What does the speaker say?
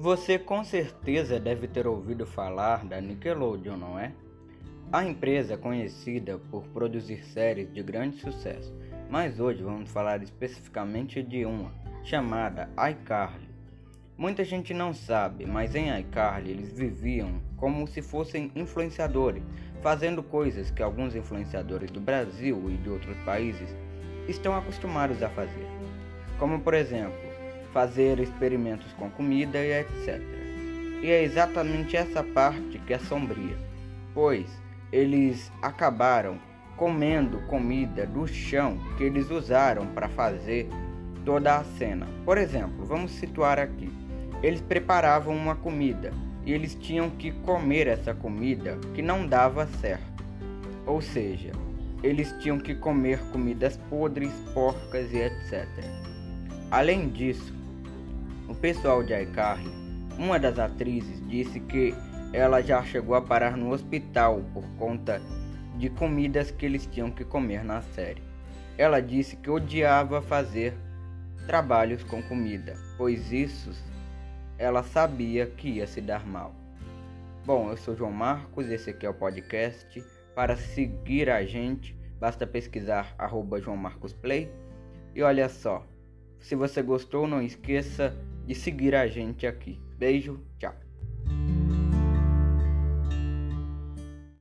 Você com certeza deve ter ouvido falar da Nickelodeon, não é? A empresa conhecida por produzir séries de grande sucesso, mas hoje vamos falar especificamente de uma, chamada iCarly. Muita gente não sabe, mas em iCarly eles viviam como se fossem influenciadores, fazendo coisas que alguns influenciadores do Brasil e de outros países estão acostumados a fazer. Como por exemplo, fazer experimentos com comida e etc. E é exatamente essa parte que é sombria, pois eles acabaram comendo comida do chão que eles usaram para fazer toda a cena. Por exemplo, vamos situar aqui: eles preparavam uma comida e eles tinham que comer essa comida que não dava certo. Ou seja, eles tinham que comer comidas podres, porcas e etc. Além disso, pessoal de iCarly, uma das atrizes, disse que ela já chegou a parar no hospital por conta de comidas que eles tinham que comer na série. Ela disse que odiava fazer trabalhos com comida, pois isso ela sabia que ia se dar mal. Bom, eu sou João Marcos, esse aqui é o podcast. Para seguir a gente, basta pesquisar arroba João Marcos Play. E olha só, se você gostou, não esqueça de seguir a gente aqui. Beijo, tchau.